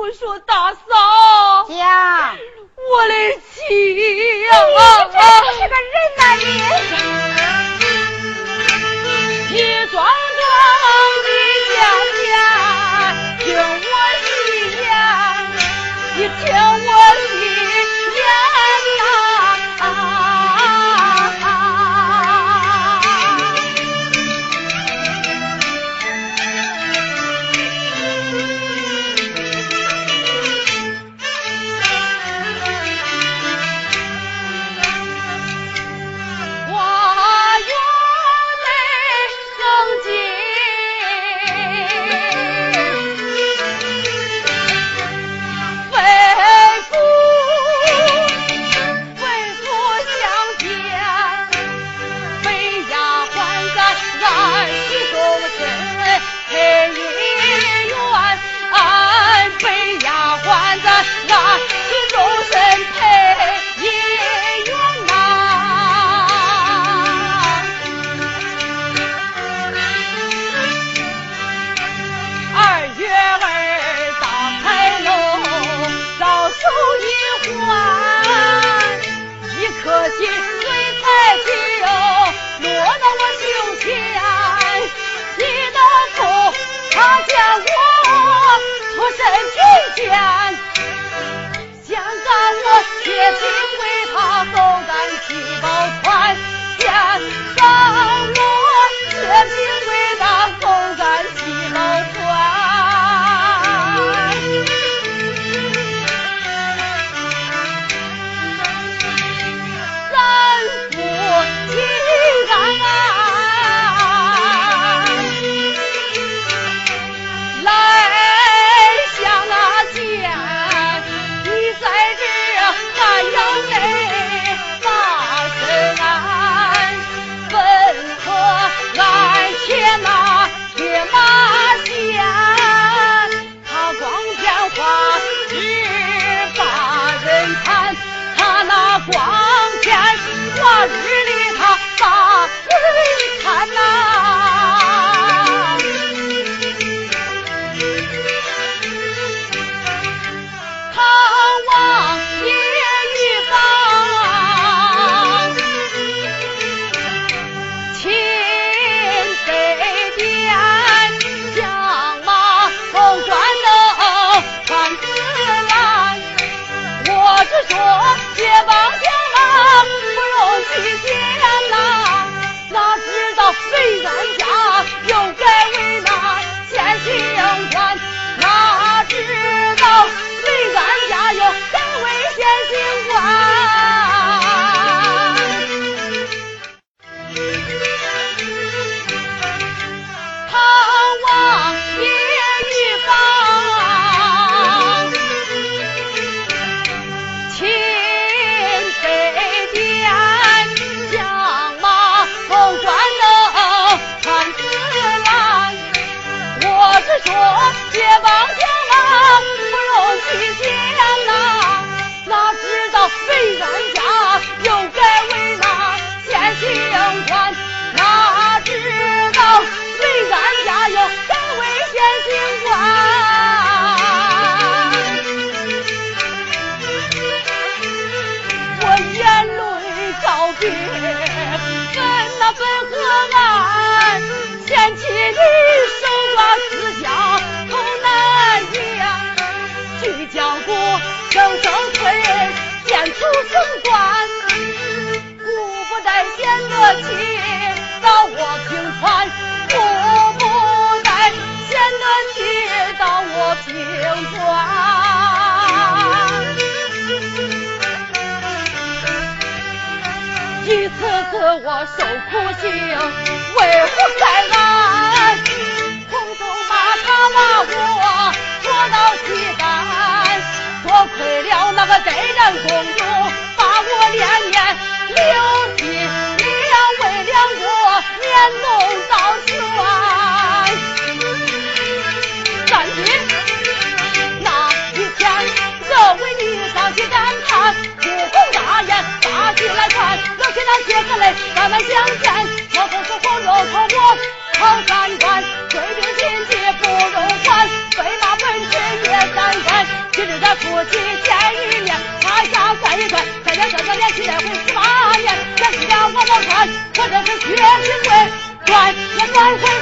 我说大嫂，讲，我的妻呀，你也请为他斗胆去报。really いいぞ、い。解放将啊，不容拒绝。升官，顾不得闲得起，到我平川；顾不得闲得起，到我平川。一次次我受苦刑，为何？来相见，小不是红油草我好三观，贵宾亲戚不如团，飞马门前也三观。今日咱夫妻见一面，他家算一算，咱俩这哥连续连婚十八年，咱俩我不穿，可这是血亲贵，断也断魂。